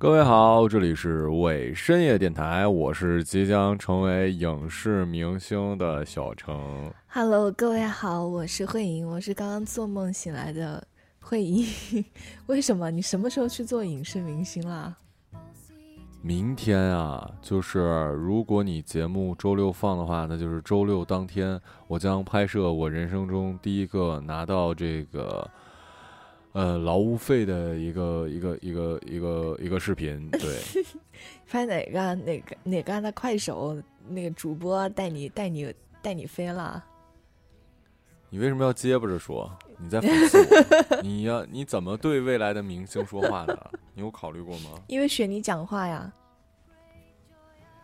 各位好，这里是伪深夜电台，我是即将成为影视明星的小程。Hello，各位好，我是慧莹，我是刚刚做梦醒来的慧莹。为什么？你什么时候去做影视明星啦？明天啊，就是如果你节目周六放的话，那就是周六当天，我将拍摄我人生中第一个拿到这个呃劳务费的一个一个一个一个一个视频。对，拍哪个哪个哪个的快手那个主播带你带你带你飞了？你为什么要结巴着说？你在讽刺我？你要你怎么对未来的明星说话的？你有考虑过吗？因为选你讲话呀。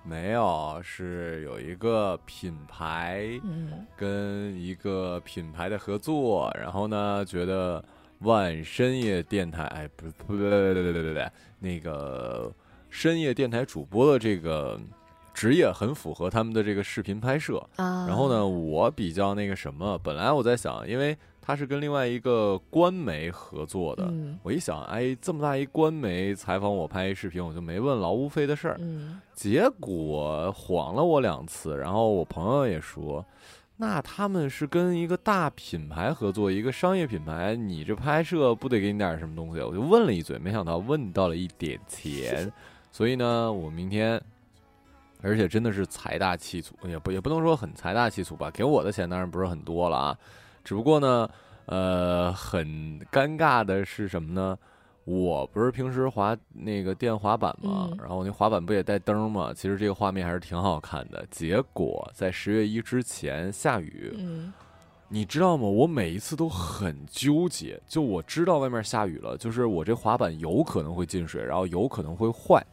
没有，是有一个品牌嗯跟一个品牌的合作，然后呢，觉得万深夜电台，哎，不不不对对对对对对，那个深夜电台主播的这个职业很符合他们的这个视频拍摄。啊。然后呢，？我比较那个什么，本来我在想，因为他是跟另外一个官媒合作的，嗯我一想，哎，这么大一官媒采访我拍一视频，我就没问劳务费的事儿。嗯结果晃了我两次，然后我朋友也说，那他们是跟一个大品牌合作，一个商业品牌，你这拍摄不得给你点什么东西？我就问了一嘴，没想到问到了一点钱，所以呢，我明天，而且真的是财大气粗，也不也不能说很财大气粗吧，给我的钱当然不是很多了啊，只不过呢，呃，很尴尬的是什么呢？我不是平时滑那个电滑板嘛，嗯然后那滑板不也带灯嘛？其实这个画面还是挺好看的。结果在十月一之前下雨，嗯你知道吗？我每一次都很纠结，就我知道外面下雨了，就是我这滑板有可能会进水，然后有可能会坏，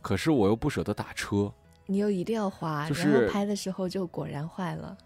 可是我又不舍得打车。你又一定要滑，就是然后拍的时候就果然坏了。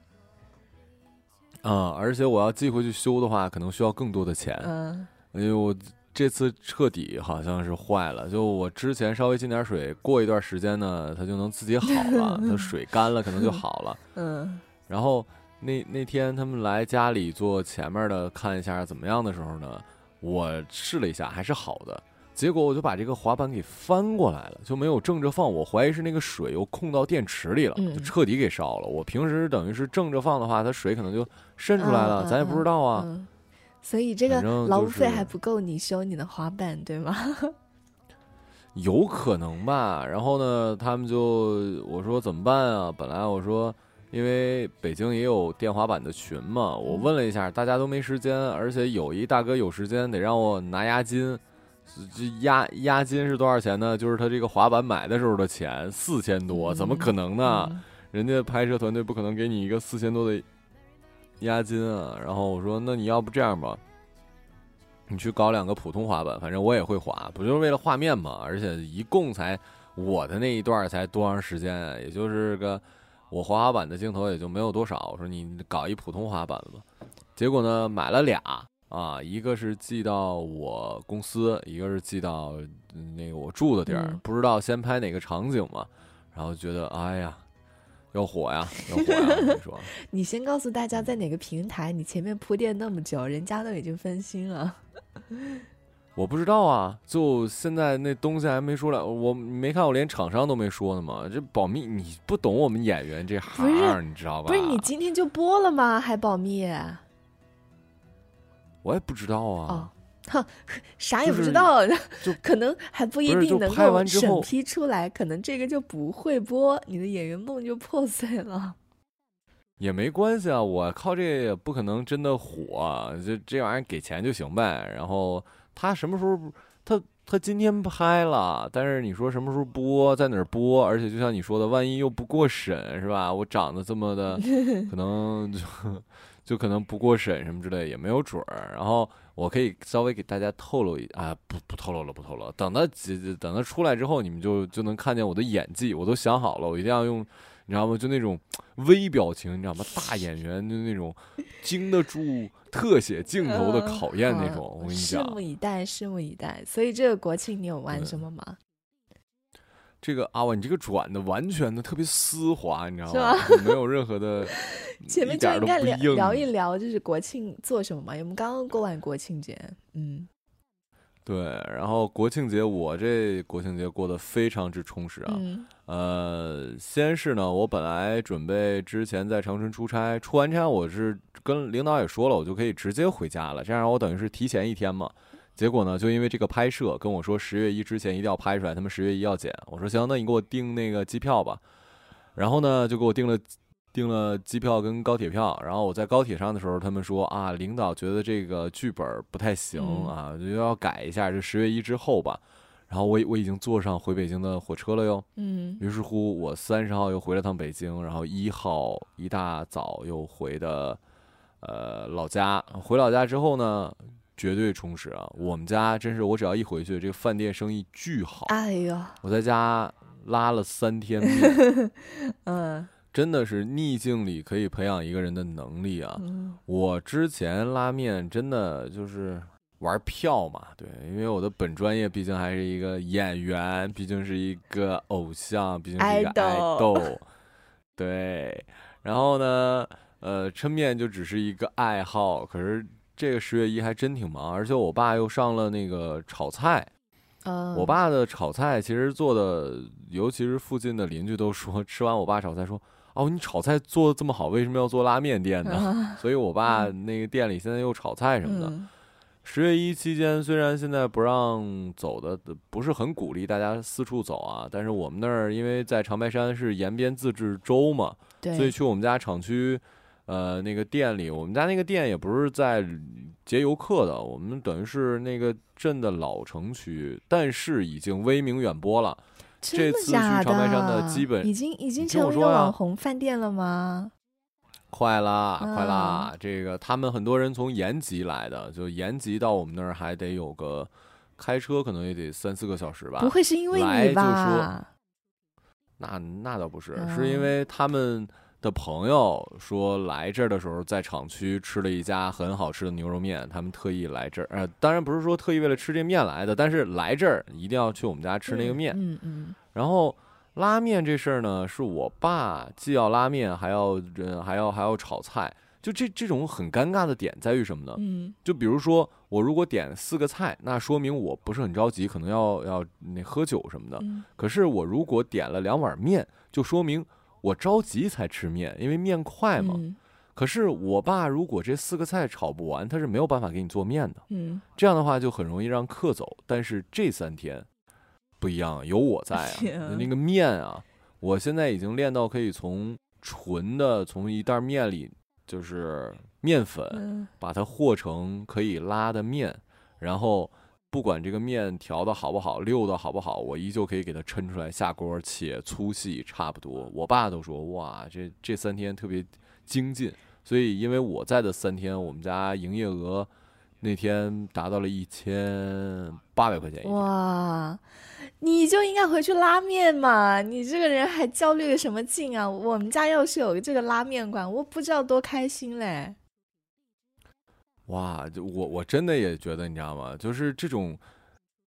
嗯、而且我要寄回去修的话，可能需要更多的钱。嗯因为我这次彻底好像是坏了，就我之前稍微进点水，过一段时间呢，它就能自己好了，它水干了可能就好了。嗯然后那那天他们来家里坐前面的看一下怎么样的时候呢，我试了一下还是好的，结果我就把这个滑板给翻过来了，就没有正着放，我怀疑是那个水又控到电池里了，嗯就彻底给烧了。我平时等于是正着放的话，它水可能就渗出来了，嗯咱也不知道啊。嗯，所以这个劳务费还不够你修你的滑板，对吗？有可能吧。然后呢，他们就我说怎么办啊？本来我说，因为北京也有电滑板的群嘛，我问了一下，大家都没时间，而且有一大哥有时间，得让我拿押金。这押押金是多少钱呢？就是他这个滑板买的时候的钱，四千多，怎么可能呢？嗯人家拍摄团队不可能给你一个四千多的押金啊。然后我说，那你要不这样吧，你去搞两个普通滑板，反正我也会滑，不就是为了画面嘛？而且一共才我的那一段才多长时间啊？也就是个我滑滑板的镜头也就没有多少。我说你搞一普通滑板吧。结果呢，买了俩啊，一个是寄到我公司，一个是寄到嗯那个我住的地儿，嗯不知道先拍哪个场景嘛。然后觉得哎呀，要火呀，要火呀！我跟你说，你先告诉大家在哪个平台，你前面铺垫那么久，人家都已经分心了。我不知道啊，就现在那东西还没出来，我没看我连厂商都没说呢嘛，这保密，你不懂我们演员这行，你知道吧？不是你今天就播了吗？还保密？我也不知道啊。哦，哼，啥也不知道，就 可能还不一定能够审批出来，可能这个就不会播，你的演员梦就破碎了。也没关系啊，我靠这也不可能真的火，就这玩意儿给钱就行呗。然后他什么时候他他今天拍了，但是你说什么时候播，在哪儿播？而且就像你说的，万一又不过审是吧？我长得这么的，可能就 就可能不过审什么之类也没有准儿。然后我可以稍微给大家透露一啊，不不透露了，不透露了。等他几等他出来之后，你们就就能看见我的演技，我都想好了，我一定要用。你知道吗？就那种微表情，你知道吗？大演员就那种经得住特写镜头的考验那种。我跟你讲拭目，以待，拭目以待。所以这个国庆你有玩什么吗？这个阿婉，你这个转的完全的特别丝滑，你知道吗？没有任何的，前面就应该聊。聊一聊，就是国庆做什么嘛？因为我们刚刚过完国庆节，嗯对，然后国庆节我这国庆节过得非常之充实啊。嗯呃，先是呢，我本来准备之前在长春出差，出完差我是跟领导也说了，我就可以直接回家了，这样我等于是提前一天嘛。结果呢，就因为这个拍摄，跟我说十月一之前一定要拍出来，他们十月一要剪。我说行，那你给我订那个机票吧。然后呢，就给我订了订了机票跟高铁票。然后我在高铁上的时候，他们说啊，领导觉得这个剧本不太行嗯啊，就要改一下，就十月一之后吧。然后我我已经坐上回北京的火车了哟。嗯于是乎，我三十号又回了趟北京，然后一号一大早又回的呃老家。回老家之后呢，绝对充实啊！我们家真是，我只要一回去，这个饭店生意巨好。哎呦，我在家拉了三天 面，嗯真的是逆境里可以培养一个人的能力啊！嗯我之前拉面真的就是玩票嘛，对，因为我的本专业毕竟还是一个演员，毕竟是一个偶像，毕竟是一个爱豆，对。然后呢，呃，抻面就只是一个爱好，可是这个十月一还真挺忙，而且我爸又上了那个炒菜，嗯，我爸的炒菜其实做的，尤其是附近的邻居都说，吃完我爸炒菜说，哦，你炒菜做的这么好，为什么要做拉面店呢？啊 所以我爸那个店里现在又炒菜什么的。嗯十月一期间，虽然现在不让走的，不是很鼓励大家四处走啊，但是我们那儿因为在长白山是延边自治州嘛，所以去我们家厂区，呃，那个店里，我们家那个店也不是在接游客的，我们等于是那个镇的老城区，但是已经威名远播了。这次去长白山的基本已经已经成为一个网红饭店了吗？快啦，快嗯啦！这个他们很多人从延吉来的，就延吉到我们那儿还得有个开车，可能也得三四个小时吧。不会是因为你吧？那那倒不是，嗯是因为他们的朋友说来这儿的时候，在厂区吃了一家很好吃的牛肉面，他们特意来这儿。呃，当然不是说特意为了吃这面来的，但是来这儿一定要去我们家吃那个面。嗯嗯然后拉面这事儿呢，是我爸既要拉面，还要呃还要还要炒菜。就这这种很尴尬的点在于什么呢？嗯就比如说我如果点四个菜，那说明我不是很着急，可能要要那喝酒什么的。嗯可是我如果点了两碗面，就说明我着急才吃面，因为面快嘛。嗯可是我爸如果这四个菜炒不完，他是没有办法给你做面的。嗯，这样的话就很容易让客走。但是这三天不一样，有我在啊那个面啊，我现在已经练到可以从纯的从一袋面里就是面粉，嗯把它和成可以拉的面，然后不管这个面调的好不好，溜的好不好，我依旧可以给它抻出来下锅，且粗细差不多。我爸都说哇，这这三天特别精进。所以因为我在的三天，我们家营业额那天达到了一千八百块钱。哇，你就应该回去拉面嘛！你这个人还焦虑个什么劲啊？我们家要是有这个拉面馆，我不知道多开心嘞。哇，就我我真的也觉得，你知道吗？就是这种，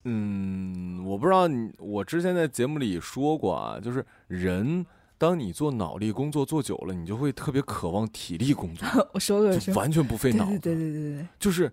嗯，我不知道你，我之前在节目里说过啊，就是人，当你做脑力工作做久了，你就会特别渴望体力工作，我说过就，完全不费脑子，对对对对对对，就是，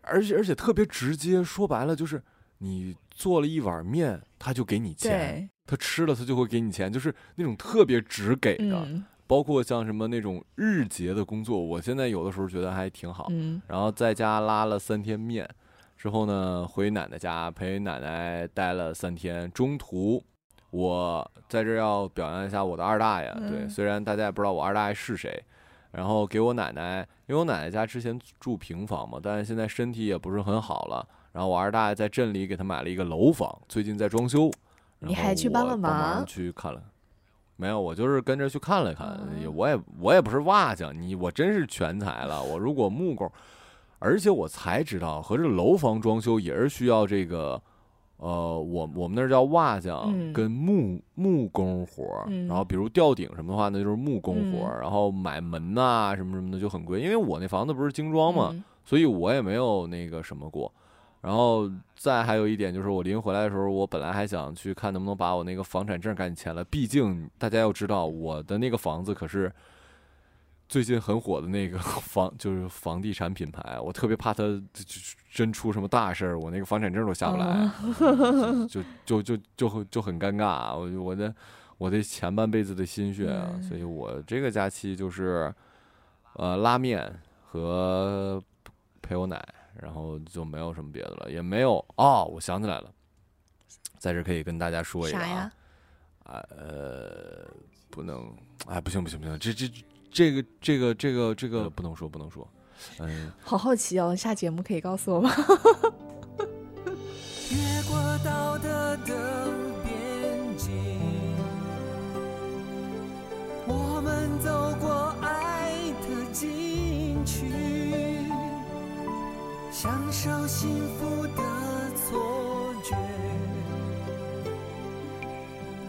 而且而且特别直接，说白了就是你做了一碗面，他就给你钱，他吃了他就会给你钱，就是那种特别直给的。嗯包括像什么那种日结的工作，我现在有的时候觉得还挺好。嗯然后在家拉了三天面，之后呢，回奶奶家陪奶奶待了三天。中途我在这要表扬一下我的二大爷，对，嗯虽然大家也不知道我二大爷是谁，然后给我奶奶，因为我奶奶家之前住平房嘛，但是现在身体也不是很好了，然后我二大爷在镇里给他买了一个楼房，最近在装修，你还去帮了忙去看了。没有，我就是跟着去看了看，我也我也不是瓦匠，你我真是全才了。我如果木工，而且我才知道，合着楼房装修也是需要这个，呃，我我们那儿叫瓦匠嗯跟木、木工活儿，嗯然后比如吊顶什么的话，那就是木工活儿，嗯然后买门呐、什么什么的就很贵，因为我那房子不是精装嘛，嗯所以我也没有那个什么过。然后再还有一点就是，我临回来的时候，我本来还想去看能不能把我那个房产证赶紧签了，毕竟大家要知道，我的那个房子可是最近很火的那个房就是房地产品牌，我特别怕它真出什么大事儿，我那个房产证都下不来，就就就就就就很尴尬。我我的我的前半辈子的心血啊，所以我这个假期就是呃拉面和陪我奶，然后就没有什么别的了，也没有哦，我想起来了，在这可以跟大家说一下啊，啊呃不能哎不行不行不行，这这。这个这个这个这个不能说不能说，嗯，好好奇哦，下节目可以告诉我吗？越过道德的享受幸福的错觉，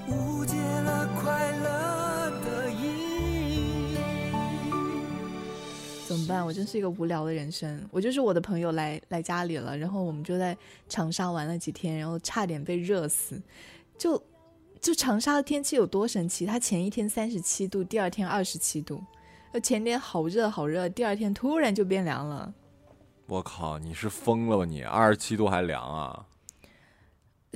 误解了快乐的意义。怎么办？我真是一个无聊的人生。我就是我的朋友来来家里了，然后我们就在长沙玩了几天，然后差点被热死。就就长沙的天气有多神奇？它前一天三十七度，第二天二十七度，呃，前天好热好热，第二天突然就变凉了。我靠，你是疯了吧你？二十七度还凉啊？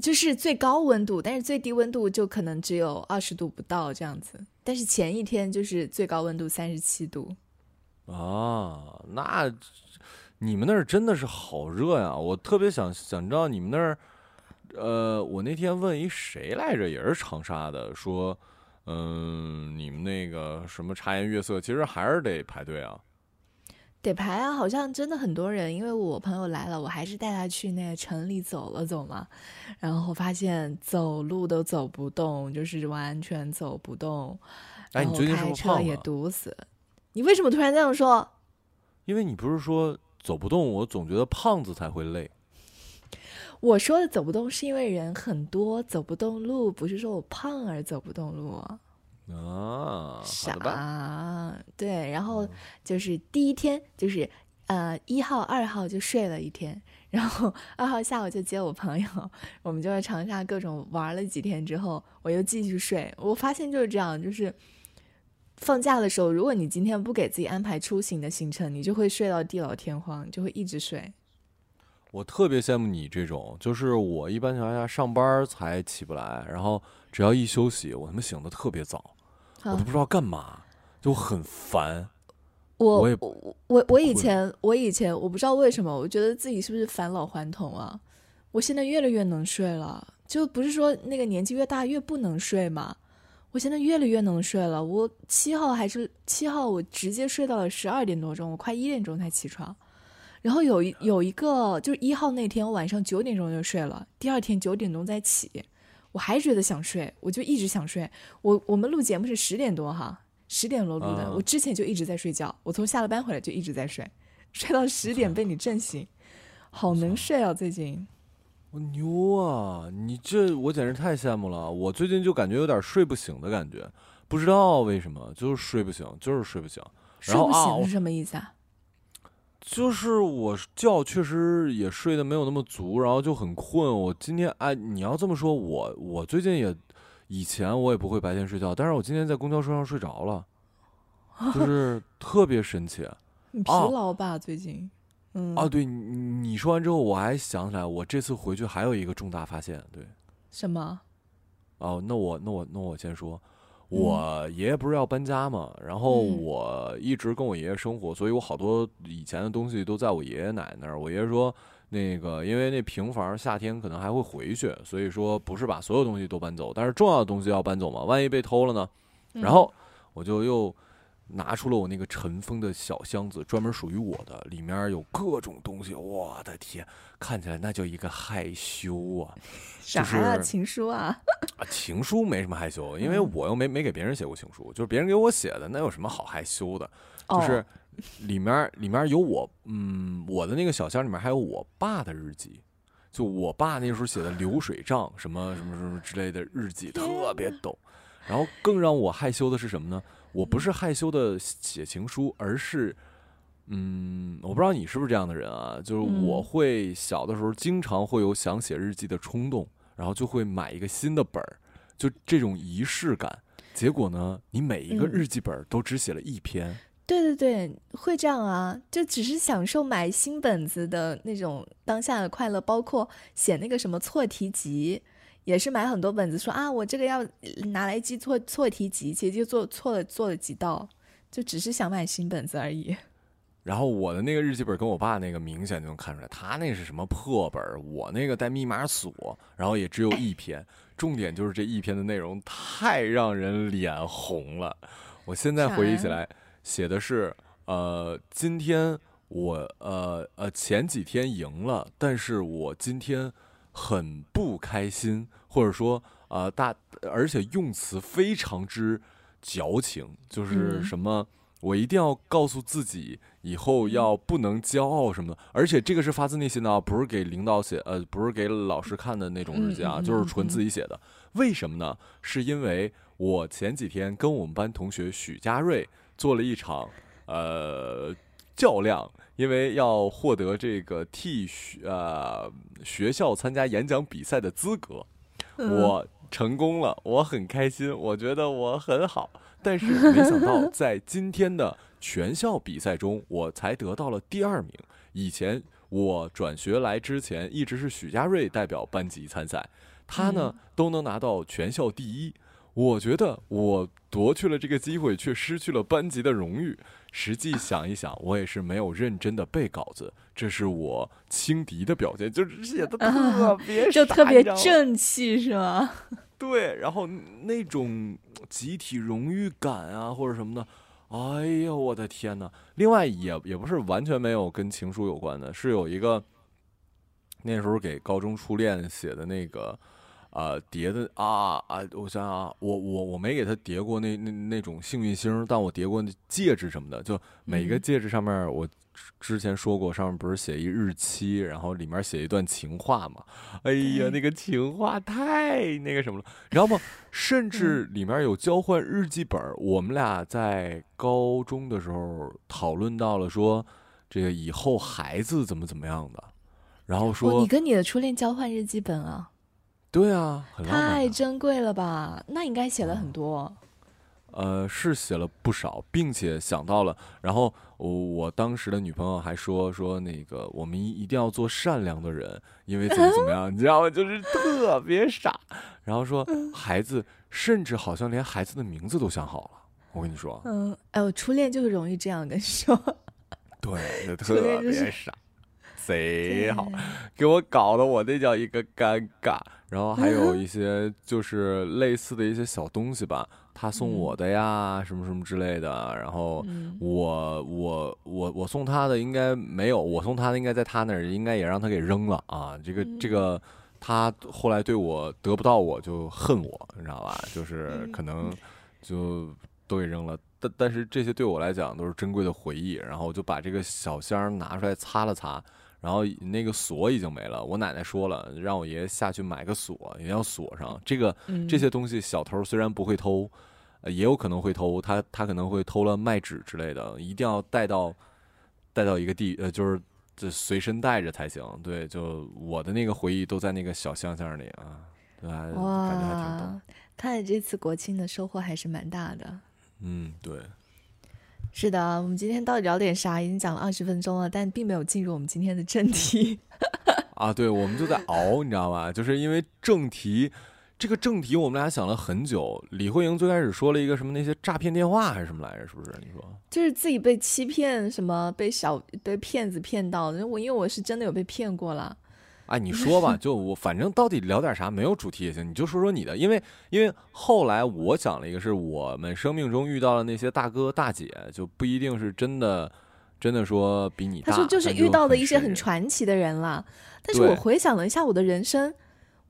就是最高温度，但是最低温度就可能只有二十度不到这样子。但是前一天就是最高温度三十七度。啊，那你们那儿真的是好热呀！我特别想想知道你们那儿，呃，我那天问一谁来着，也是长沙的，说，嗯，你们那个什么茶颜悦色，其实还是得排队啊，得排啊，好像真的很多人。因为我朋友来了，我还是带他去那个城里走了走嘛，然后发现走路都走不动，就是完全走不动，哎，你最近是开车也堵死。你为什么突然这样说？因为你不是说走不动，我总觉得胖子才会累。我说的走不动是因为人很多走不动路，不是说我胖而走不动路啊。傻，对，然后就是第一天就是呃一号二号就睡了一天，然后 二号下午就接我朋友，我们就在长沙各种玩了几天之后，我又继续睡。我发现就是这样，就是。放假的时候，如果你今天不给自己安排出行的行程，你就会睡到地老天荒，就会一直睡。我特别羡慕你这种，就是我一般情况下上班才起不来，然后只要一休息，我他妈醒的特别早，我都不知道干嘛，就很烦。我我我我我以前我以前我不知道为什么，我觉得自己是不是返老还童啊？我现在越来越能睡了，就不是说那个年纪越大越不能睡嘛？我现在越来越能睡了。我七号还是七号，我直接睡到了十二点多钟，我快一点钟才起床。然后有一有一个就是一号那天，我晚上九点钟就睡了，第二天九点钟再起，我还觉得想睡，我就一直想睡。我我们录节目是十点多哈，十点多录的，我之前就一直在睡觉，我从下了班回来就一直在睡，睡到十点 被你震醒，好能睡啊最近。我牛啊！你这我简直太羡慕了。我最近就感觉有点睡不醒的感觉，不知道为什么，就是睡不醒，就是睡不醒。睡不醒是什么意思啊？就是我觉确实也睡得没有那么足，然后就很困。我今天哎，你要这么说，我我最近也以前我也不会白天睡觉，但是我今天在公交车上睡着了，就是 特别神奇。你疲劳吧？最近？嗯啊，对你你说完之后，我还想起来，我这次回去还有一个重大发现，对，什么？哦，那我那我那我先说，我爷爷不是要搬家嘛，然后我一直跟我爷爷生活，所以我好多以前的东西都在我爷爷奶奶那儿。我爷爷说，那个因为那平房夏天可能还会回去，所以说不是把所有东西都搬走，但是重要的东西要搬走嘛，万一被偷了呢？然后我就又。拿出了我那个尘封的小箱子，专门属于我的，里面有各种东西。我的天，看起来那叫一个害羞啊！啥呀？情书啊？啊，情书没什么害羞，因为我又没没给别人写过情书，就是别人给我写的，那有什么好害羞的？就是里面里面有我，嗯，我的那个小箱里面还有我爸的日记，就我爸那时候写的流水账，什么什么什么之类的日记，特别逗。然后更让我害羞的是什么呢？我不是害羞的写情书，而是，嗯，我不知道你是不是这样的人啊？就是我会小的时候经常会有想写日记的冲动，然后就会买一个新的本儿，就这种仪式感。结果呢，你每一个日记本都只写了一篇。对对对，会这样啊，就只是享受买新本子的那种当下的快乐，包括写那个什么错题集，也是买很多本子，说啊，我这个要拿来记错错题集，其实就做错了做了几道，就只是想买新本子而已。然后我的那个日记本跟我爸那个明显就能看出来，他那是什么破本我那个带密码锁，然后也只有一篇，重点就是这一篇的内容太让人脸红了。我现在回忆起来。写的是，呃，今天我呃呃前几天赢了，但是我今天很不开心，或者说呃大，而且用词非常之矫情，就是什么我一定要告诉自己以后要不能骄傲什么的，而且这个是发自内心的啊，不是给领导写，呃，不是给老师看的那种日记啊，就是纯自己写的。为什么呢？是因为我前几天跟我们班同学许家瑞。做了一场，呃，较量，因为要获得这个替学呃学校参加演讲比赛的资格，我成功了，我很开心，我觉得我很好，但是没想到 在今天的全校比赛中，我才得到了第二名。以前我转学来之前，一直是许家瑞代表班级参赛，他呢都能拿到全校第一。我觉得我夺去了这个机会，却失去了班级的荣誉。实际想一想，我也是没有认真的背稿子，这是我轻敌的表现，就是写的特别就特别正气，是吗？对，然后那种集体荣誉感啊，或者什么的，哎呀，我的天哪！另外，也也不是完全没有跟情书有关的，是有一个那时候给高中初恋写的那个。啊，叠的啊啊！我想想啊，我我我没给他叠过那那那种幸运星，但我叠过那戒指什么的。就每个戒指上面，我之前说过，上面不是写一日期，然后里面写一段情话嘛？哎呀，那个情话太那个什么了，你知道吗？甚 至里面有交换日记本。我们俩在高中的时候讨论到了说，这个以后孩子怎么怎么样的，然后说你跟你的初恋交换日记本啊。对啊，太珍贵了吧？那应该写了很多。呃，是写了不少，并且想到了。然后我我当时的女朋友还说说那个，我们一一定要做善良的人，因为怎么怎么样，你知道吗？就是特别傻。然后说 孩子，甚至好像连孩子的名字都想好了。我跟你说，嗯，哎，我初恋就是容易这样跟你说。对，特别傻。贼好，给我搞得我那叫一个尴尬。然后还有一些就是类似的一些小东西吧，他送我的呀，什么什么之类的。然后我我我我送他的应该没有，我送他的应该在他那儿，应该也让他给扔了啊。这个这个，他后来对我得不到我就恨我，你知道吧？就是可能就都给扔了。但但是这些对我来讲都是珍贵的回忆。然后我就把这个小箱拿出来擦了擦。然后那个锁已经没了，我奶奶说了，让我爷爷下去买个锁，一定要锁上。这个这些东西，小偷虽然不会偷，也有可能会偷，他他可能会偷了卖纸之类的，一定要带到带到一个地，呃，就是这随身带着才行。对，就我的那个回忆都在那个小箱箱里啊，对吧？感觉还挺逗。看来这次国庆的收获还是蛮大的。嗯，对。是的，我们今天到底聊点啥？已经讲了二十分钟了，但并没有进入我们今天的正题。啊，对，我们就在熬，你知道吗？就是因为正题，这个正题我们俩想了很久。李慧莹最开始说了一个什么那些诈骗电话还是什么来着？是不是？你说？就是自己被欺骗，什么被小被骗子骗到的。我因为我是真的有被骗过了。哎，你说吧，就我反正到底聊点啥，没有主题也行，你就说说你的，因为因为后来我讲了一个，是我们生命中遇到的那些大哥大姐，就不一定是真的，真的说比你大。他说就是遇到的一些很传奇的人了，但是我回想了一下我的人生。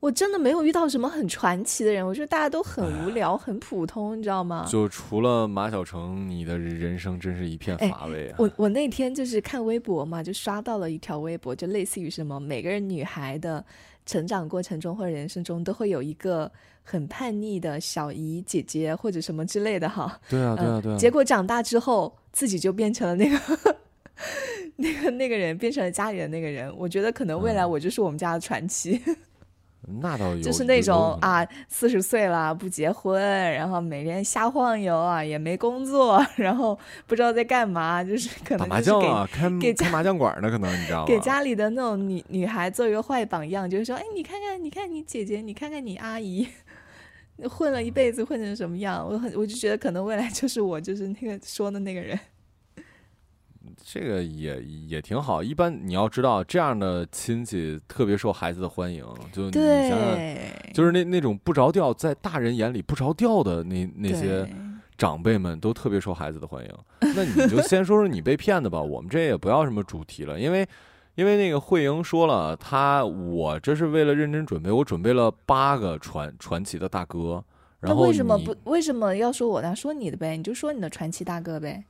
我真的没有遇到什么很传奇的人，我觉得大家都很无聊、很普通，你知道吗？就除了马小成，你的人生真是一片乏味啊！我我那天就是看微博嘛，就刷到了一条微博，就类似于什么每个人女孩的成长过程中或者人生中都会有一个很叛逆的小姨姐姐或者什么之类的哈。对啊，对啊，对啊。结果长大之后自己就变成了那个 那个那个人，变成了家里的那个人。我觉得可能未来我就是我们家的传奇。那倒有，就是那种啊，四十岁了不结婚，然后每天瞎晃悠啊，也没工作，然后不知道在干嘛，就是可能就是给麻将啊，开给家开麻将馆呢可能你知道吗？给家里的那种女女孩做一个坏榜样，就是说，哎，你看看，你看你姐姐，你看看你阿姨，混了一辈子混成什么样？我很我就觉得可能未来就是我，就是那个说的那个人。这个也也挺好。一般你要知道，这样的亲戚特别受孩子的欢迎。就你想想，对，就是那那种不着调，在大人眼里不着调的那那些长辈们，都特别受孩子的欢迎。那你就先说说你被骗的吧。我们这也不要什么主题了，因为因为那个慧莹说了，她我这是为了认真准备，我准备了八个传传奇的大哥。然后那为什么不为什么要说我呢？说你的呗，你就说你的传奇大哥呗。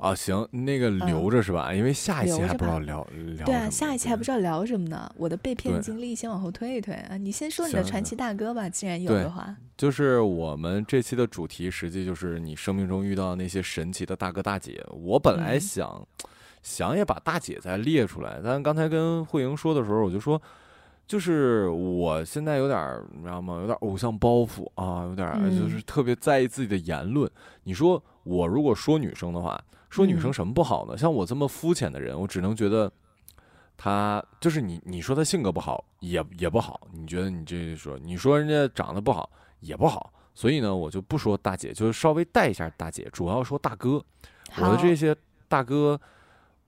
啊？行，那个留着是吧？因为下一期还不知道聊聊对啊，下一期还不知道聊什么呢。我的被骗经历先往后推一推啊，你先说你的传奇大哥吧，既然有的话。就是我们这期的主题，实际就是你生命中遇到那些神奇的大哥大姐。我本来嗯想、想也把大姐再列出来，但刚才跟慧莹说的时候，我就说，就是我现在有点儿，你知道吗？有点儿偶像包袱啊，有点就是特别在意自己的言论。你说我如果说女生的话，说女生嗯什么不好呢？像我这么肤浅的人，我只能觉得。她就是你，你说她性格不好也也不好，你觉得你这说，你说人家长得不好也不好，所以呢，我就不说大姐，就是稍微带一下大姐，主要说大哥。我的这些大哥，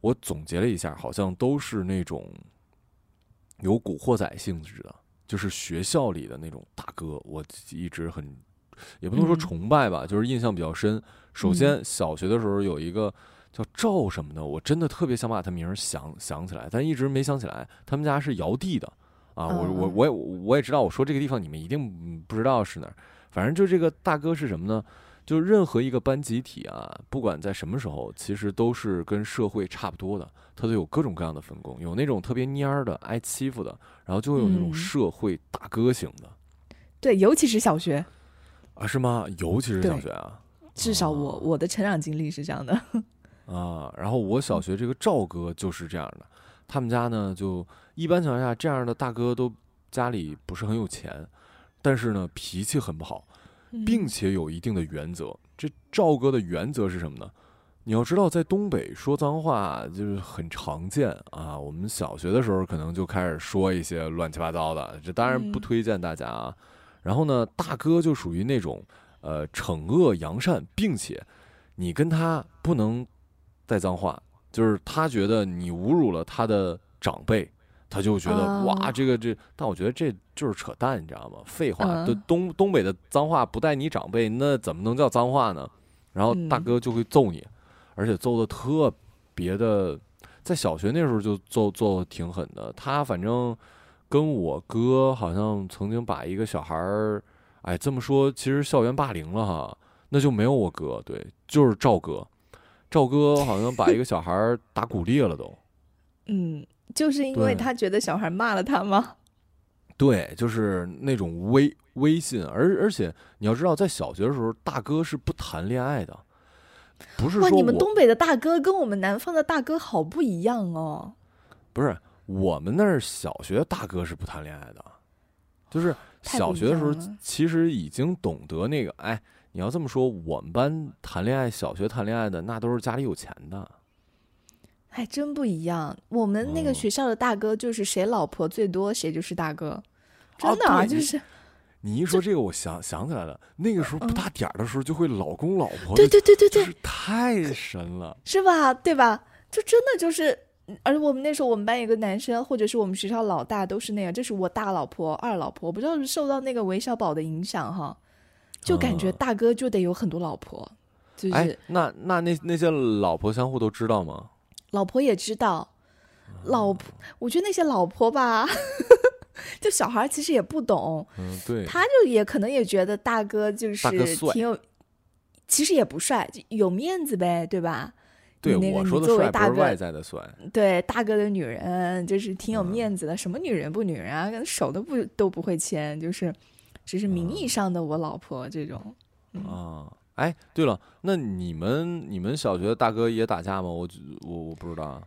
我总结了一下，好像都是那种有古惑仔性质的，就是学校里的那种大哥，我一直很也不能说嗯崇拜吧，就是印象比较深。首先，小学的时候有一个叫赵什么的，我真的特别想把他名儿想想起来，但一直没想起来。他们家是尧地的啊，我我嗯我也我也知道，我说这个地方你们一定嗯不知道是哪儿。反正就这个大哥是什么呢？就任何一个班集体啊，不管在什么时候，其实都是跟社会差不多的，他都有各种各样的分工，有那种特别蔫儿的、挨欺负的，然后就会有那种嗯社会大哥型的、对，尤其是小学，啊，是吗？尤其是小学啊。至少我、哦我的成长经历是这样的。啊，然后我小学这个赵哥就是这样的，他们家呢就一般情况下这样的大哥都家里不是很有钱，但是呢脾气很不好，并嗯且有一定的原则。这赵哥的原则是什么呢？你要知道，在东北说脏话就是很常见啊。我们小学的时候可能就开始说一些乱七八糟的，这当然不嗯推荐大家啊。然后呢，大哥就属于那种呃惩恶扬善，并且你跟他不能带脏话，就是他觉得你侮辱了他的长辈，他就觉得、哦哇，这个这，但我觉得这就是扯淡，你知道吗？废话，东东北的脏话不带你长辈，那怎么能叫脏话呢？然后大嗯哥就会揍你，而且揍的特别的，在小学那时候就揍揍挺狠的。他反正跟我哥好像曾经把一个小孩儿，哎，这么说其实校园霸凌了哈，那就没有我哥，对，就是赵哥。赵哥好像把一个小孩儿打骨裂了都，嗯，就是因为他觉得小孩骂了他吗？对，就是那种微微信，而而且你要知道，在小学的时候，大哥是不谈恋爱的，不是哇，说我你们东北的大哥跟我们南方的大哥好不一样哦。不是我们那儿小学大哥是不谈恋爱的，就是小学的时候其实已经懂得那个，哎，你要这么说，我们班谈恋爱，小学谈恋爱的那都是家里有钱的，还真不一样，我们那个哦学校的大哥就是谁老婆最多，谁就是大哥，真啊的啊，就是你一说这个，我想想起来了，那个时候不嗯大点儿的时候，就会老公老婆，对对对对对，太神了。是吧？对吧？就真的就是，而我们那时候我们班有个男生，或者是我们学校老大都是那样，这是我大老婆、二老婆，不知道是受到那个韦小宝的影响哈，就感觉啊大哥就得有很多老婆，就是、哎，那那那那些老婆相互都知道吗？老婆也知道，老婆，我觉得那些老婆吧，就小孩其实也不懂，嗯，对，他就也可能也觉得大哥就是挺有，其实也不帅，就有面子呗，对吧？对那个我说的帅不是外在的帅，对大哥的女人就是挺有嗯面子的，什么女人不女人啊，手都不都不会牵，就是只是名嗯义上的我老婆这种。嗯啊。哎，对了，那你们你们小学的大哥也打架吗？我我我不知道啊。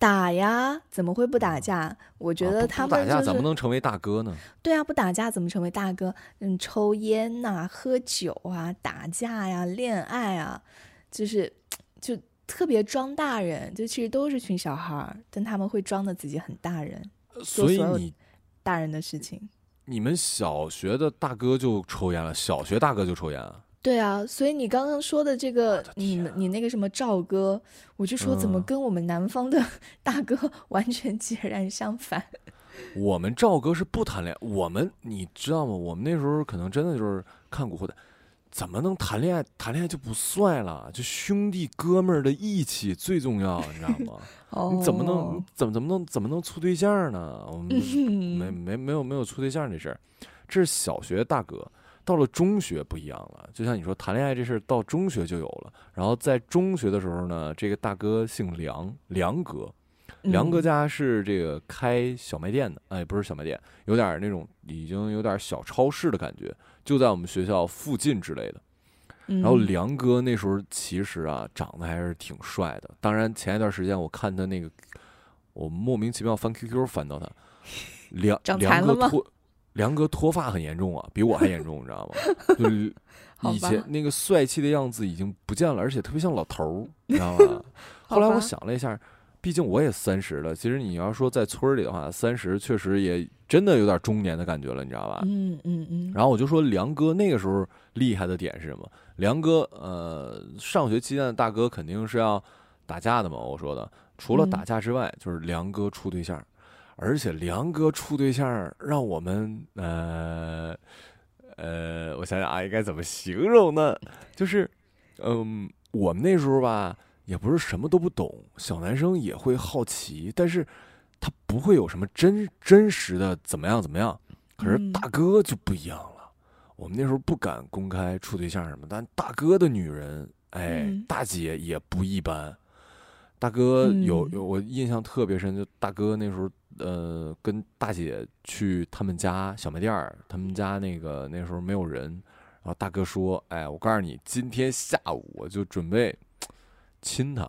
打呀，怎么会不打架？我觉得他不打架们就是怎么能成为大哥呢？对啊，不打架怎么成为大哥？嗯，抽烟呐、喝酒啊、打架呀、恋爱啊，就是就特别装大人，就其实都是群小孩儿，但他们会装的自己很大人，所以你大人的事情。你们小学的大哥就抽烟了，小学大哥就抽烟啊？对啊，所以你刚刚说的这个你们你那个什么赵哥，我就说怎么嗯跟我们南方的 大哥 完全截然相反。我们赵哥是不谈恋爱，我们你知道吗？我们那时候可能真的就是看《古惑仔》，怎么能谈恋爱？谈恋爱就不帅了，就兄弟哥们儿的义气最重要，你知道吗？哦，你怎么能怎么怎么能怎么能处对象呢？我们 没嗯没没有没有处对象这事儿，这是小学大哥。到了中学不一样了，就像你说谈恋爱这事儿，到中学就有了。然后在中学的时候呢，这个大哥姓梁，梁哥，梁哥嗯家是这个开小卖店的，哎，不是小卖店，有点儿那种已经有点儿小超市的感觉，就在我们学校附近之类的。然然后梁哥那时候其实啊，长得还是挺帅的。当然前一段时间我看他那个，我莫名其妙翻 QQ 翻到他，梁梁哥脱梁哥脱发很严重啊，比我还严重，你知道吗？就是以前那个帅气的样子已经不见了，而且特别像老头儿，你知道吗？后来我想了一下，毕竟我也三十了，其实你要说在村儿里的话，三十确实也真的有点中年的感觉了，你知道吧？嗯嗯嗯，然后我就说梁哥那个时候厉害的点是什么？梁哥，呃，上学期间的大哥肯定是要打架的嘛。我说的，除了嗯打架之外，就是梁哥处对象，而且梁哥处对象让我们，呃，呃，我想想啊，应该怎么形容呢？就是，嗯，我们那时候吧，也不是什么都不懂，小男生也会好奇，但是他不会有什么真真实的怎么样怎么样。可是嗯大哥就不一样了，我们那时候不敢公开处对象什么，但大哥的女人，哎，嗯大姐也不一般。大哥有嗯有我印象特别深，就大哥那时候呃跟大姐去他们家小卖店儿，他们家那个那时候没有人，然后大哥说：“哎，我告诉你，今天下午我就准备亲他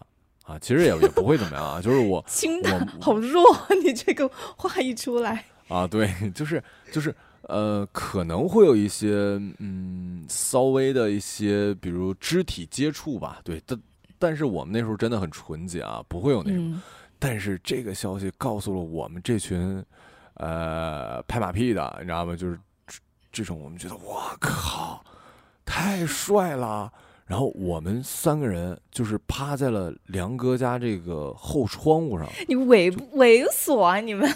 啊，其实也也不会怎么样啊，就是我 亲的我好弱，你这个话一出来，啊，对，就是就是呃，可能会有一些嗯稍微的一些，比如肢体接触吧，对，但但是我们那时候真的很纯洁啊，不会有那种。嗯但是这个消息告诉了我们这群呃拍马屁的，你知道吗？就是这这种我们觉得我靠，太帅了。然后我们三个人就是趴在了梁哥家这个后窗户上。你猥不猥琐啊你们？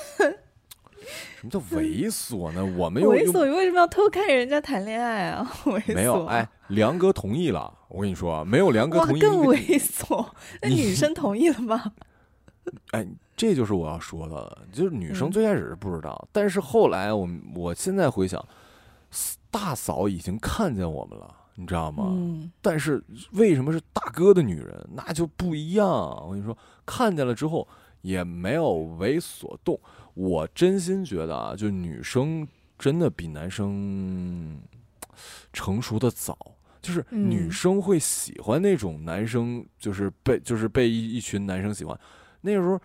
什么叫猥琐呢？我们猥琐，你为什么要偷看人家谈恋爱啊？猥琐，没有，哎，梁哥同意了。我跟你说啊，没有梁哥哇，同意，更猥琐。那女生同意了吗？哎，这就是我要说的。就是女生嗯最开始是不知道，但是后来我们我现在回想，大嫂已经看见我们了，你知道吗？嗯但是为什么是大哥的女人，那就不一样。我跟你说，看见了之后也没有为所动。我真心觉得啊，就女生真的比男生成熟的早。就是女嗯生会喜欢那种男生，就是被就是被一一群男生喜欢。那时候，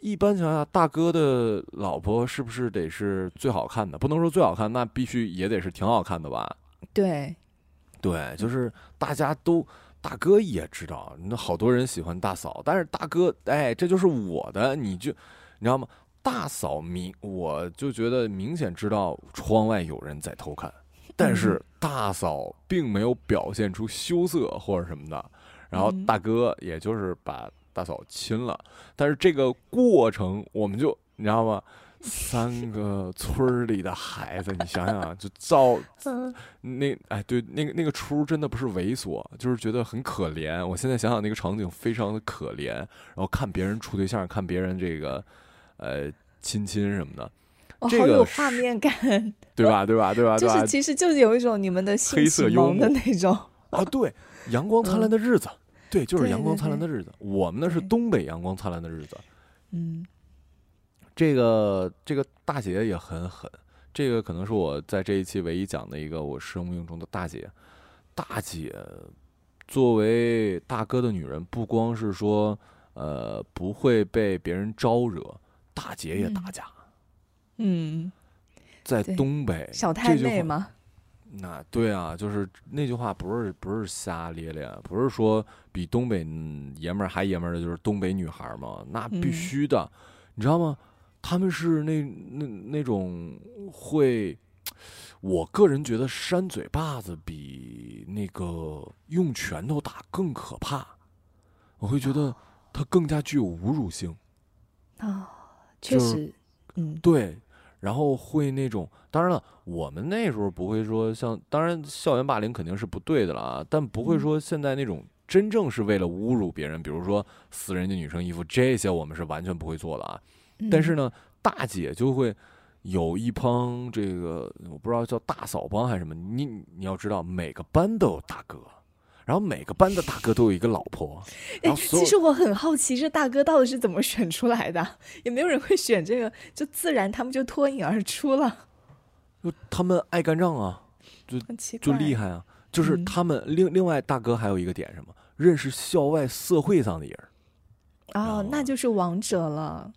一般情况下，大哥的老婆是不是得是最好看的？不能说最好看，那必须也得是挺好看的吧？对，对，就是大家都大哥也知道，那好多人喜欢大嫂，但是大哥，哎，这就是我的，你就你知道吗？大嫂明，我就觉得明显知道窗外有人在偷看，但是大嫂并没有表现出羞涩或者什么的，然后嗯大哥也就是把大嫂亲了，但是这个过程我们就你知道吗？三个村儿里的孩子，你想想啊，就照 嗯，那哎，对，那个那个出真的不是猥琐，就是觉得很可怜。我现在想想那个场景非常的可怜，然后看别人处对象，看别人这个呃亲亲什么的，我这个好有画面感，对吧？对吧？对吧？对吧就是？其实就是有一种你们的性黑启色幽默的那种。啊，对，阳光灿烂的日子，对，就是阳光灿烂的日子。我们那是东北阳光灿烂的日子。嗯这个这个大姐也很狠，这个可能是我在这一期唯一讲的一个我生命中的大姐。大姐作为大哥的女人，不光是说呃，不会被别人招惹，大姐也打架。嗯，在东北，小太妹吗，那对啊，就是那句话不是不是瞎咧咧，不是说比东北嗯爷们儿还爷们儿的就是东北女孩儿吗？那必嗯须的，你知道吗？他们是那那那种会，我个人觉得扇嘴巴子比那个用拳头打更可怕，我会觉得它更加具有侮辱性。啊，确就是实，嗯对，然后会那种，当然了，我们那时候不会说像，当然校园霸凌肯定是不对的了啊，但不会嗯说现在那种真正是为了侮辱别人，比如说撕人家女生衣服这些，我们是完全不会做的啊。但是嗯呢，大姐就会有一帮这个，我不知道叫大嫂帮还是什么，你你要知道，每个班都有大哥。然后每个班的大哥都有一个老婆，其实我很好奇，这大哥到底是怎么选出来的？也没有人会选这个，就自然他们就脱颖而出了，就他们爱干仗啊，很奇怪，就厉害啊！就是嗯他们另另外大哥还有一个点什么，认识校外社会上的人儿，哦，那就是王者了。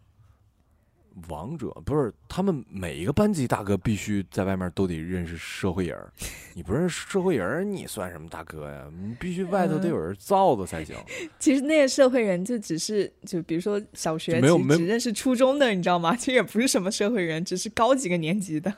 王者不是他们每一个班级大哥必须在外面都得认识社会人儿，你不认识社会人儿，你算什么大哥呀？你必须外头得有人罩着才行。其实那些社会人就只是，就比如说小学没有没只认识初中的，你知道吗？其实也不是什么社会人，只是高几个年级的。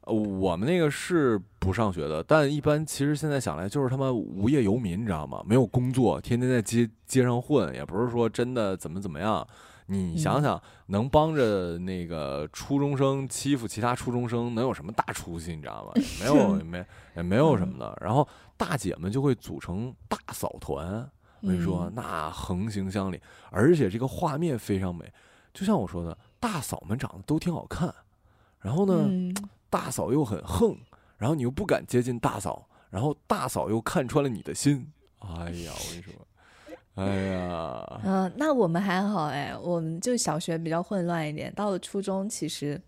呃我们那个是不上学的，但一般其实现在想来就是他妈无业游民，你知道吗？没有工作，天天在街街上混，也不是说真的怎么怎么样。你想想，能帮着那个初中生欺负其他初中生，能有什么大出息？你知道吗？也没有，也没也没有什么的。然后大姐们就会组成大嫂团，我跟你说，嗯那横行乡里，而且这个画面非常美。就像我说的，大嫂们长得都挺好看，然后呢，嗯，大嫂又很横，然后你又不敢接近大嫂，然后大嫂又看穿了你的心。哎呀，我跟你说，哎呀，嗯、那我们还好哎，我们就小学比较混乱一点，到了初中，其实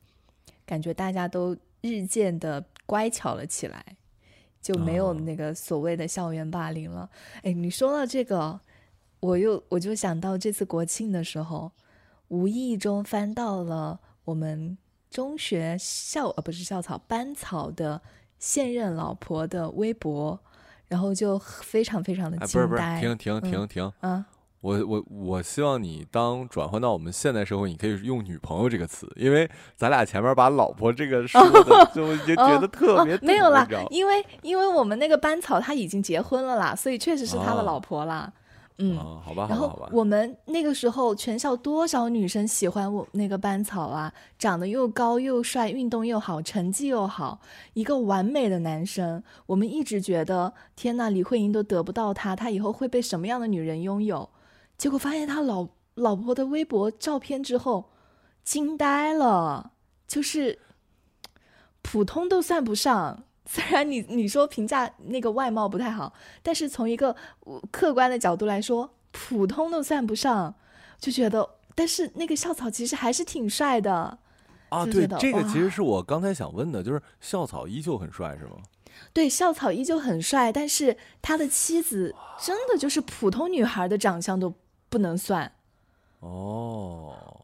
感觉大家都日渐的乖巧了起来，就没有哦那个所谓的校园霸凌了。哎，你说到这个，我又我就想到这次国庆的时候，无意中翻到了我们中学校呃不是校草班草的现任老婆的微博，然后就非常非常的哎，不是不是，惊呆。停停停嗯停，啊，我我我希望你当转换到我们现代社会，你可以用女朋友这个词，因为咱俩前面把老婆这个说的，就已经觉得特别哦、没有啦土你知道吗，因为因为我们那个班草他已经结婚了啦，所以确实是他的哦老婆啦。嗯，啊，好吧，然后我们那个时候全校多少女生喜欢我那个班草啊，长得又高又帅，运动又好，成绩又好，一个完美的男生。我们一直觉得天呐，李慧莹都得不到他，他以后会被什么样的女人拥有？结果发现他老老婆的微博照片之后，惊呆了，就是普通都算不上。虽然你你说评价那个外貌不太好，但是从一个呃客观的角度来说，普通都算不上，就觉得，但是那个校草其实还是挺帅的。啊，对，就觉得这个其实是我刚才想问的，就是校草依旧很帅是吗？对，校草依旧很帅，但是他的妻子真的就是普通女孩的长相都不能算。哦，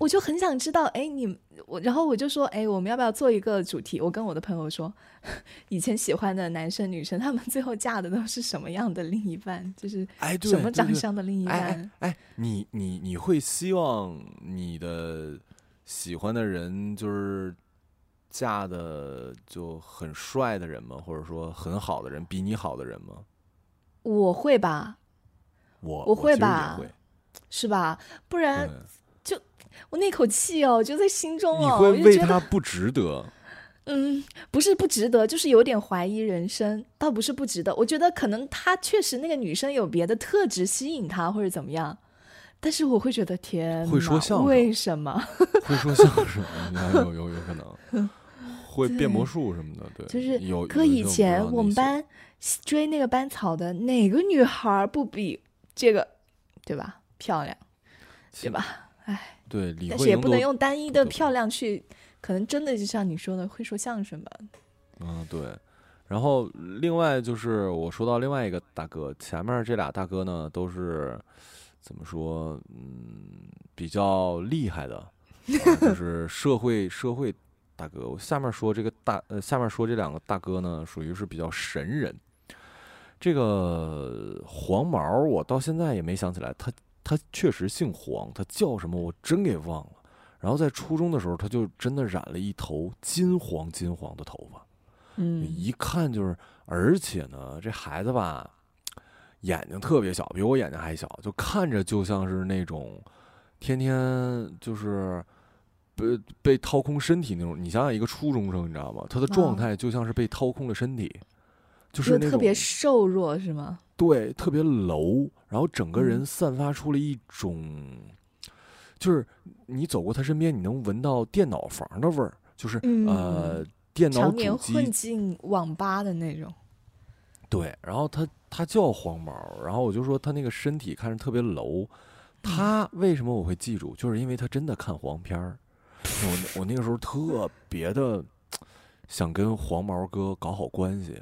我就很想知道，哎，你我，然后我就说，哎，我们要不要做一个主题？我跟我的朋友说，以前喜欢的男生女生，他们最后嫁的都是什么样的另一半？就是哎，对，什么长相的另一哎半？哎哎，你你你会希望你的喜欢的人就是嫁的就很帅的人吗？或者说很好的人，比你好的人吗？我会吧，我我会吧会是吧？不然对我那口气哦，就在心中哦你哦，会为他不值得。嗯，不是不值得，就是有点怀疑人生，倒不是不值得。我觉得可能他确实那个女生有别的特质吸引他，或者怎么样。但是我会觉得天哪，会说相声为什么？会说相声，哎有有有可能 会变魔术什么的，对，就是有。可以前我们班追那个班草的哪个女孩儿不比这个，对吧？漂亮，对吧？哎，对李但是也不能用单一的漂亮去，可能真的就像你说的，会说相声吧。嗯，对。然后另外就是我说到另外一个大哥，前面这俩大哥呢都是，怎么说，嗯，比较厉害的，啊就是社会社会大哥。我下面说这个大呃，下面说这两个大哥呢，属于是比较神人。这个黄毛，我到现在也没想起来，他他确实姓黄，他叫什么我真给忘了。然后在初中的时候，他就真的染了一头金黄金黄的头发，嗯，一看就是，而且呢，这孩子吧，眼睛特别小，比我眼睛还小，就看着就像是那种天天就是被被掏空身体那种。你想想，一个初中生，你知道吗？他的状哦态就像是被掏空了身体，就是那种特别瘦弱是吗？对，特别柔，然后整个人嗯散发出了一种，就是你走过他身边，你能闻到电脑房的味儿，就是、嗯呃电脑常年主混机进网吧的那种。对，然后他他叫黄毛，然后我就说他那个身体看着特别柔，他为什么我会记住？就是因为他真的看黄片儿，我我那个时候特别的想跟黄毛哥搞好关系，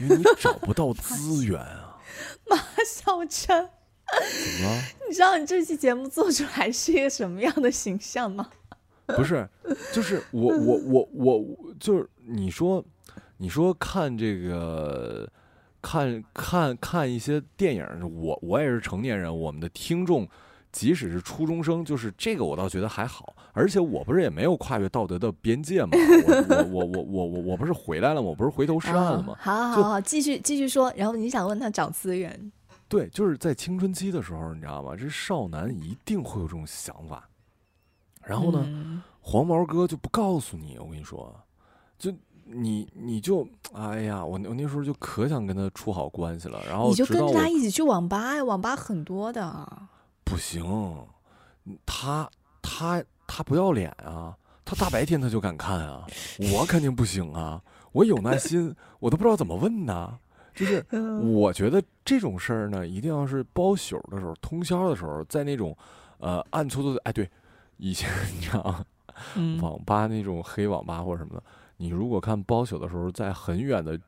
因为你找不到资源啊，马小晨，怎么了？你知道你这期节目做出来是一个什么样的形象吗？不是，就是我我我我我就是你说，你说看这个，看看看一些电影，我我也是成年人，我们的听众即使是初中生，就是这个我倒觉得还好，而且我不是也没有跨越道德的边界嘛，我我我我我我我不是回来了吗？我不是回头是岸了吗啊？好好好好，继续继续说。然后你想问他找资源，对，就是在青春期的时候，你知道吗？这少男一定会有这种想法，然后呢？嗯黄毛哥就不告诉你，我跟你说，就你你就哎呀，我我那时候就可想跟他处好关系了，然后你就跟着他一起去网吧呀，网吧很多的。不行，他他他不要脸啊，他大白天他就敢看啊，我肯定不行啊，我有耐心，我都不知道怎么问呢。就是嗯我觉得这种事儿呢，一定要是包宿的时候、通宵的时候，在那种呃暗搓搓的，哎，对，以前你知道网吧那种黑网吧或者什么的，你如果看包宿的时候，在很远的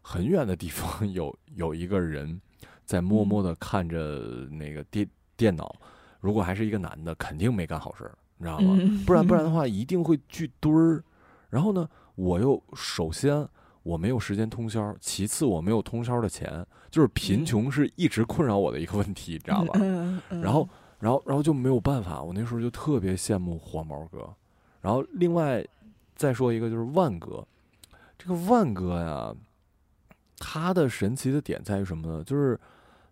很远的地方有有一个人在默默的看着那个电电脑，如果还是一个男的，肯定没干好事儿，你知道吗？嗯不然不然的话，一定会聚堆儿。然后呢，我又首先我没有时间通宵，其次我没有通宵的钱，就是贫穷是一直困扰我的一个问题，你知道吧？然后，然后，然后就没有办法，我那时候就特别羡慕黄毛哥。然后，另外再说一个就是万哥，这个万哥呀，他的神奇的点在于什么呢？就是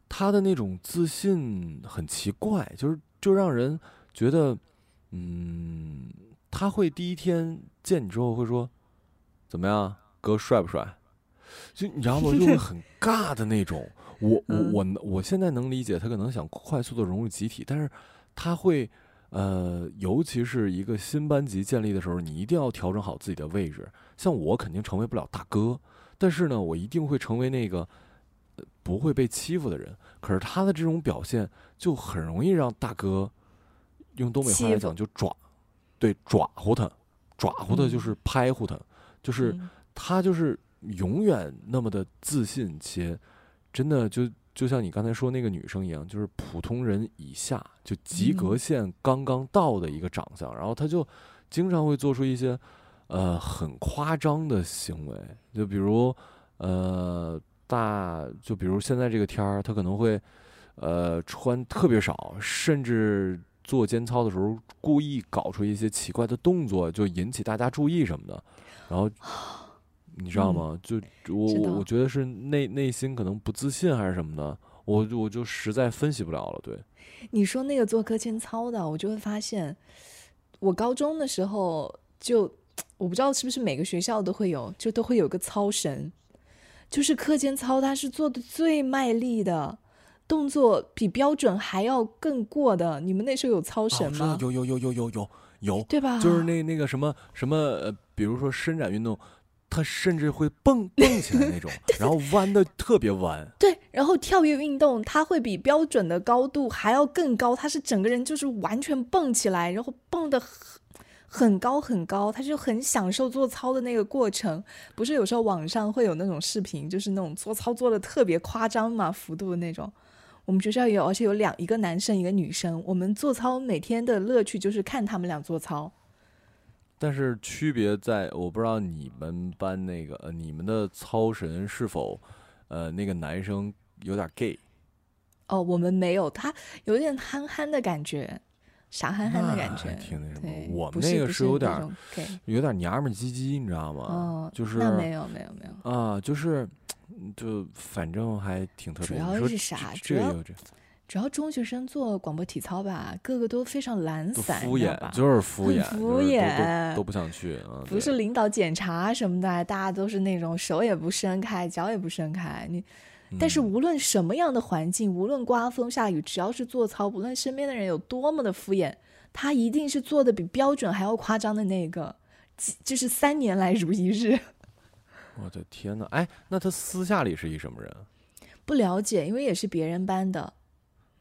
他的那种自信很奇怪，就是就让人觉得，嗯，他会第一天见你之后会说，怎么样，哥帅不帅？就你知道吗？就会很尬的那种。我我嗯我我现在能理解他可能想快速的融入集体，但是他会呃，尤其是一个新班级建立的时候，你一定要调整好自己的位置。像我肯定成为不了大哥，但是呢，我一定会成为那个呃不会被欺负的人。可是他的这种表现就很容易让大哥用东北话来讲就爪，对爪呼他，爪呼他就是拍呼他，就是。嗯他就是永远那么的自信，且真的就就像你刚才说那个女生一样，就是普通人以下，就及格嗯线刚刚到的一个长相，然后他就经常会做出一些呃很夸张的行为，就比如呃大，就比如现在这个天儿，他可能会呃穿特别少，甚至。做间操的时候，故意搞出一些奇怪的动作，就引起大家注意什么的，然后 你知道吗？就我我我觉得是内内心可能不自信还是什么的，我就我就实在分析不了了。对，你说那个做课间操的，我就会发现，我高中的时候就我不知道是不是每个学校都会有，就都会有个操神，就是课间操，他是做的最卖力的。动作比标准还要更过的，你们那时候有操啊我神吗？有有有有有有有，对吧？就是那那个什么什么呃，比如说伸展运动，他甚至会蹦蹦起来那种，然后弯的特别弯。对，然后跳跃运动，它会比标准的高度还要更高，它是整个人就是完全蹦起来，然后蹦的很很高很高，他就很享受做操的那个过程。不是有时候网上会有那种视频，就是那种做操做的特别夸张嘛，幅度的那种。我们学校有，而且有两一个男生一个女生。我们做操每天的乐趣就是看他们俩做操。但是区别在，我不知道你们班那个，呃，你们的操神是否，呃，那个男生有点 gay？哦，我们没有，他有点憨憨的感觉，傻憨憨的感觉，挺那什么。我们那个是有点有点娘们唧唧，你知道吗？哦，就是那没有没有没有啊，就是就反正还挺特别。主要是啥主要这主要中学生做广播体操吧，个个都非常懒散，敷衍，就是敷衍，敷衍都都不想去啊。不是领导检查什么的，大家都是那种手也不伸开，脚也不伸开。你，但是嗯无论什么样的环境，无论刮风下雨，只要是做操，无论身边的人有多么的敷衍，他一定是做的比标准还要夸张的那个，几就是三年来如一日。我的天呐，哎，那他私下里是一什么人？不了解，因为也是别人班的，哎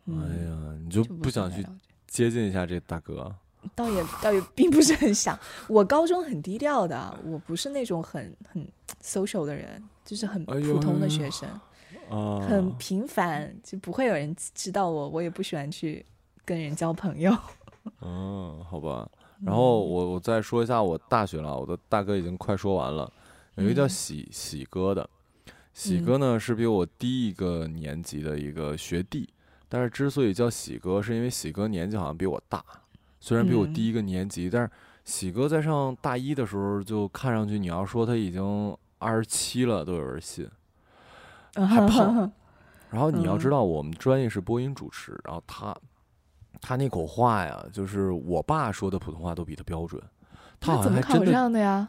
嗯，呀，你就就不想去接近一下这大哥？倒也倒也并不是很想。我高中很低调的，我不是那种很很 social 的人，就是很普通的学生。啊，很平凡，就不会有人知道我，我也不喜欢去跟人交朋友。嗯，好吧。然后我我再说一下我大学了，我的大哥已经快说完了。有一个叫嗯喜喜哥的，喜嗯哥呢是比我低一个年级的一个学弟，但是之所以叫喜哥，是因为喜哥年纪好像比我大，虽然比我嗯低一个年级，但是喜哥在上大一的时候就看上去，你要说他已经二十七了，都有人信。还胖 然后你要知嗯道，我们专业是播音主持，然后他他那口话呀，就是我爸说的普通话都比他标准。他怎么考像还真的，上的呀？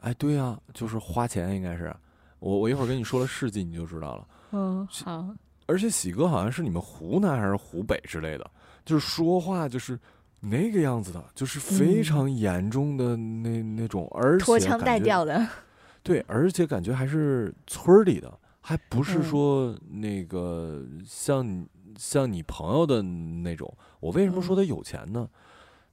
哎，对呀、就是花钱应该是。我我一会儿跟你说了事迹，你就知道了。嗯，好，而且喜哥好像是你们湖南还是湖北之类的，就是说话就是那个样子的，就是非嗯常严重的那、那种，而且拖腔带感觉调的。对，而且感觉还是村儿里的，还不是嗯说那个像你像你朋友的那种。我为什么说嗯他有钱呢？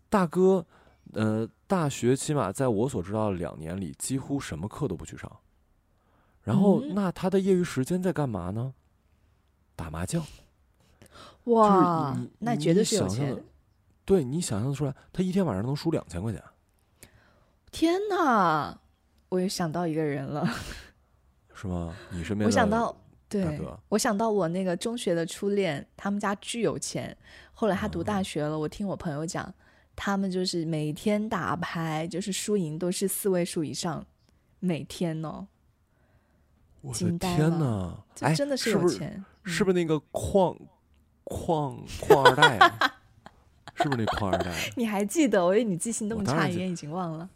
大哥，呃，大学起码在我所知道的两年里，几乎什么课都不去上。然后，嗯那他的业余时间在干嘛呢？打麻将。哇你，那绝对是有钱。对你想象的出来，他一天晚上能输两千块钱。天哪！我又想到一个人了，是吗？你身边的我想到，对，我想到我那个中学的初恋，他们家巨有钱，后来他读哦大学了，我听我朋友讲，他们就是每天打牌，就是输赢都是四位数以上，每天哦，我的天呐！哎，这真的是有钱。是不是那个矿矿矿二代啊？是不是那矿二代？你还记得？我以为你记性那么差，我当然记已经已经忘了。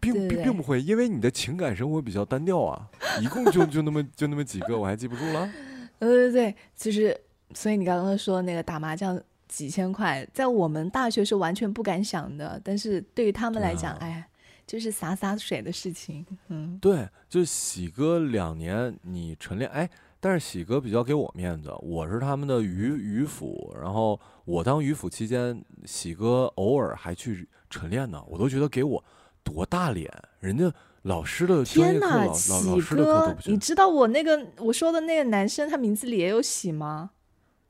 并并并不会，因为你的情感生活比较单调啊，一共就就那么就那么几个，我还记不住了。对对对，就是，所以你刚刚说那个打麻将几千块，在我们大学是完全不敢想的，但是对于他们来讲，哎，就是洒洒水的事情。嗯对，就喜哥两年你晨练，哎，但是喜哥比较给我面子，我是他们的渔渔府，然后我当渔府期间，喜哥偶尔还去晨练呢，我都觉得给我多大脸，人家老师的天呐，课老老师的你，知道我那个我说的那个男生，他名字里也有喜吗？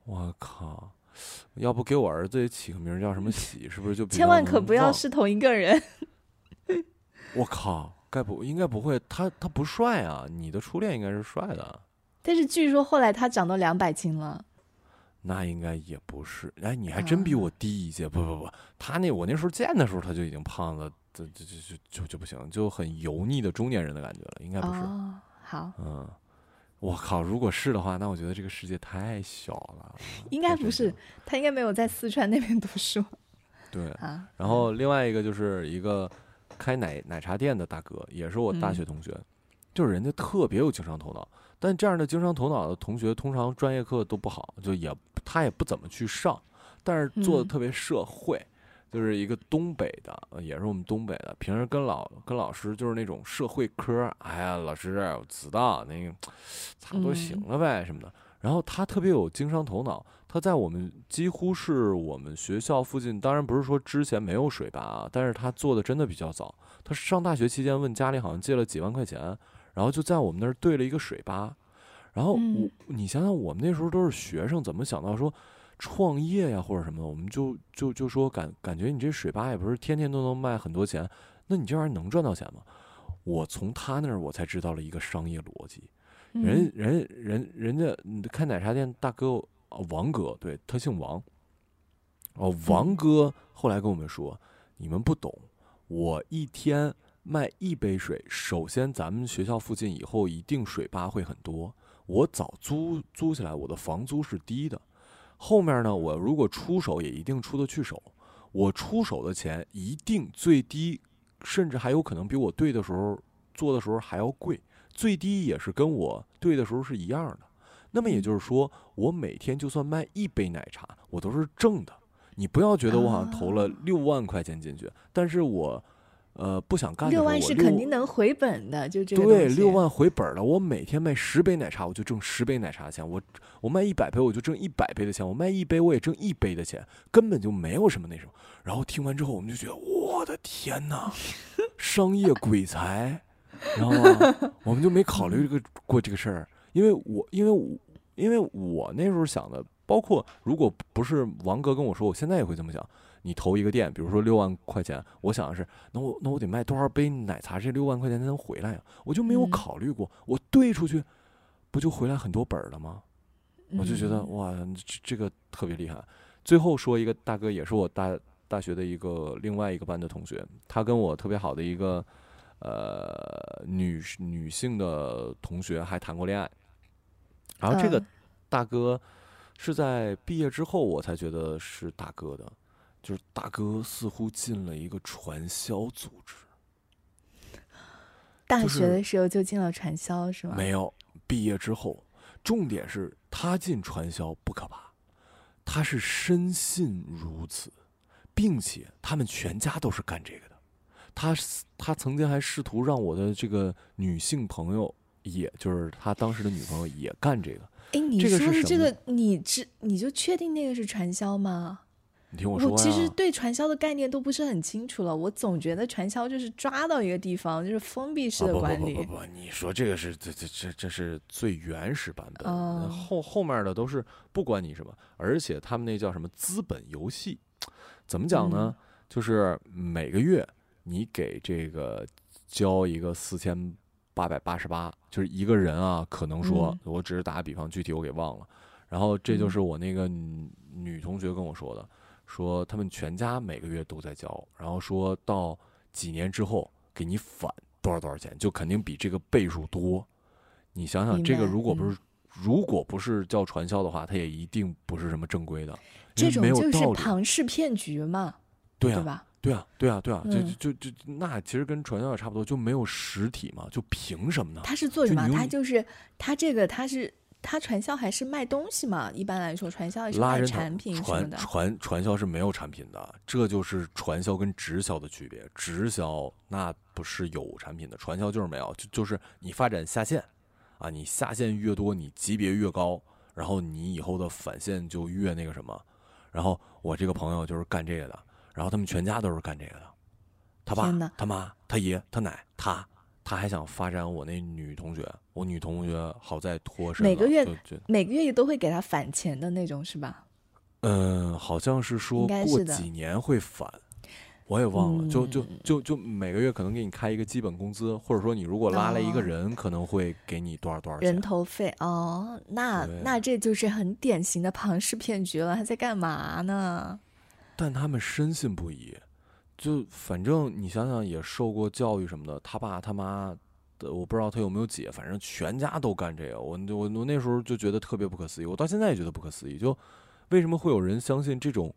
我靠，要不给我儿子也起个名儿叫什么喜，是不是就千万可不要是同一个人。我靠，该不应该不会，他他不帅啊，你的初恋应该是帅的，但是据说后来他长到两百斤了。那应该也不是。哎，你还真比我低一届，不不不，他那我那时候见的时候他就已经胖了，这这这就就就不行，就很油腻的中年人的感觉了，应该不是。哦，好，嗯，我靠，如果是的话，那我觉得这个世界太小了。应该不是他应该没有在四川那边读书 对。啊。然后另外一个就是一个开奶奶茶店的大哥，也是我大嗯学同学，就是人家特别有经商头脑。但这样的经商头脑的同学，通常专业课都不好，就也他也不怎么去上，但是做的嗯特别社会。就是一个东北的，呃也是我们东北的，平时跟老跟老师就是那种社会科，哎呀，老师我知道那个差不多行嗯了呗什么的。然后他特别有经商头脑，他在我们几乎是我们学校附近，当然不是说之前没有水吧啊，但是他做的真的比较早。他上大学期间问家里好像借了几万块钱，然后就在我们那儿兑了一个水吧。然后我嗯你想想，我们那时候都是学生，怎么想到说创业呀或者什么的？我们就就就说感感觉你这水吧也不是天天都能卖很多钱，那你这玩意儿能赚到钱吗？我从他那儿我才知道了一个商业逻辑。人嗯人人人家嗯开奶茶店大哥啊王哥，对他姓王。哦，王嗯哥后来跟我们说，你们不懂，我一天卖一杯水，首先咱们学校附近以后一定水吧会很多，我早租租起来，我的房租是低的。后面呢，我如果出手也一定出得去手，我出手的钱一定最低，甚至还有可能比我对的时候做的时候还要贵，最低也是跟我对的时候是一样的。那么也就是说，我每天就算卖一杯奶茶，我都是挣的。你不要觉得我好像投了啊六万块钱进去，但是我，呃，不想干的时候，六万是肯定能回本的，就这个对，六万回本了。我每天卖十杯奶茶，我就挣十杯奶茶钱。我我卖一百杯，我就挣一百杯的钱。我卖一杯，我也挣一杯的钱，根本就没有什么那什么。然后听完之后，我们就觉得，我的天哪，商业鬼才，然后啊，我们就没考虑这个 过这个事儿，因为我因为我因为我那时候想的，包括如果不是王哥跟我说，我现在也会这么想。你投一个店，比如说六万块钱，我想的是，那我那我得卖多少杯奶茶，这六万块钱才能回来呀？我就没有嗯考虑过，我兑出去，不就回来很多本儿了吗？我就觉得嗯哇，这这个特别厉害。最后说一个大哥，也是我大大学的一个另外一个班的同学，他跟我特别好的一个呃女女性的同学还谈过恋爱。然后这个嗯大哥是在毕业之后我才觉得是大哥的，就是大哥似乎进了一个传销组织。大学的时候就进了传销是吗？没有，毕业之后，重点是他进传销不可怕，他是深信如此，并且他们全家都是干这个的。他他曾经还试图让我的这个女性朋友，也就是他当时的女朋友也干这个。哎，你这个说的这个，你知你就确定那个是传销吗？你听我说呀，其实对传销的概念都不是很清楚了，我总觉得传销就是抓到一个地方，就是封闭式的管理。不不不不，你说这个是这这这这是最原始版本，哦后后面的都是不管你什么，而且他们那叫什么资本游戏，怎么讲呢？嗯就是每个月你给这个交一个四千八百八十八，就是一个人啊，可能说、嗯我只是打个比方，具体我给忘了。然后这就嗯是我那个女女同学跟我说的，说他们全家每个月都在交，然后说到几年之后给你返多少多少钱，就肯定比这个倍数多。你想想，这个如果不是、如果不是叫传销的话，它也一定不是什么正规的，这种就是。庞氏骗局嘛，对啊，对吧？对啊，对啊，对啊，就嗯就就就那其实跟传销也差不多，就没有实体嘛，就凭什么呢？他是做什么？就他就是他这个他是他传销还是卖东西嘛？一般来说，传销也是卖产品什么传的。传传销是没有产品的，这就是传销跟直销的区别。直销那不是有产品的，传销就是没有，就就是你发展下线，啊，你下线越多，你级别越高，然后你以后的返现就越那个什么。然后我这个朋友就是干这个的，然后他们全家都是干这个的，他爸、他妈、他爷、他奶、他。他还想发展我那女同学，我女同学好在脱身，每个月每个月都会给他返钱的那种是吧？嗯，好像是说过几年会返，我也忘了。就就嗯就就每个月可能给你开一个基本工资，或者说你如果拉了一个哦人，可能会给你多少多少人。头费哦，那那这就是很典型的庞氏骗局了。他在干嘛呢？但他们深信不疑，就反正你想想，也受过教育什么的，他爸他妈的，我不知道他有没有姐，反正全家都干这个。我我我那时候就觉得特别不可思议，我到现在也觉得不可思议，就为什么会有人相信这种？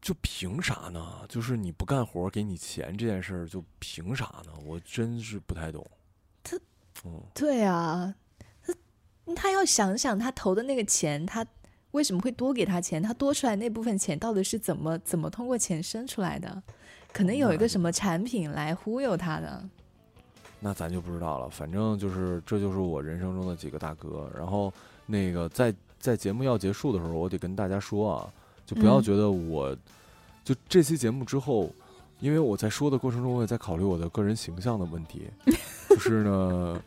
就凭啥呢？就是你不干活给你钱这件事儿，就凭啥呢？我真是不太懂。他，嗯，对啊，他他要想想他投的那个钱，他为什么会多给他钱？他多出来那部分钱到底是怎么怎么通过钱生出来的？可能有一个什么产品来忽悠他的。那咱就不知道了。反正就是，这就是我人生中的几个大哥。然后那个在在节目要结束的时候，我得跟大家说啊，就不要嗯觉得我，就这期节目之后，因为我在说的过程中，我也在考虑我的个人形象的问题。就是呢，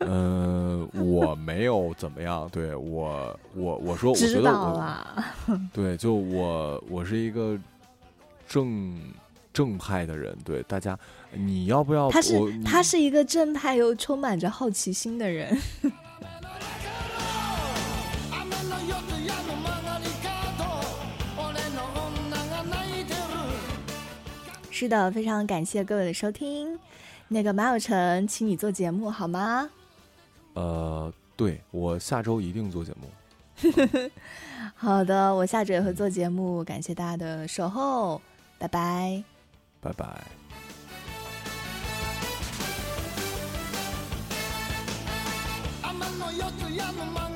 呃，我没有怎么样，对我，我我说，我觉知得我道啦。对，就我我是一个正正派的人，对大家，你要不要？他是我他是一个正派又充满着好奇心的人。雨の夜やの曲がり角俺の女が泣いてる是的，非常感谢各位的收听。那个马有成，请你做节目好吗？ 呃，对我下周一定做节目。好的，我下周也会做节目，感谢大家的守候，拜拜。拜拜。雨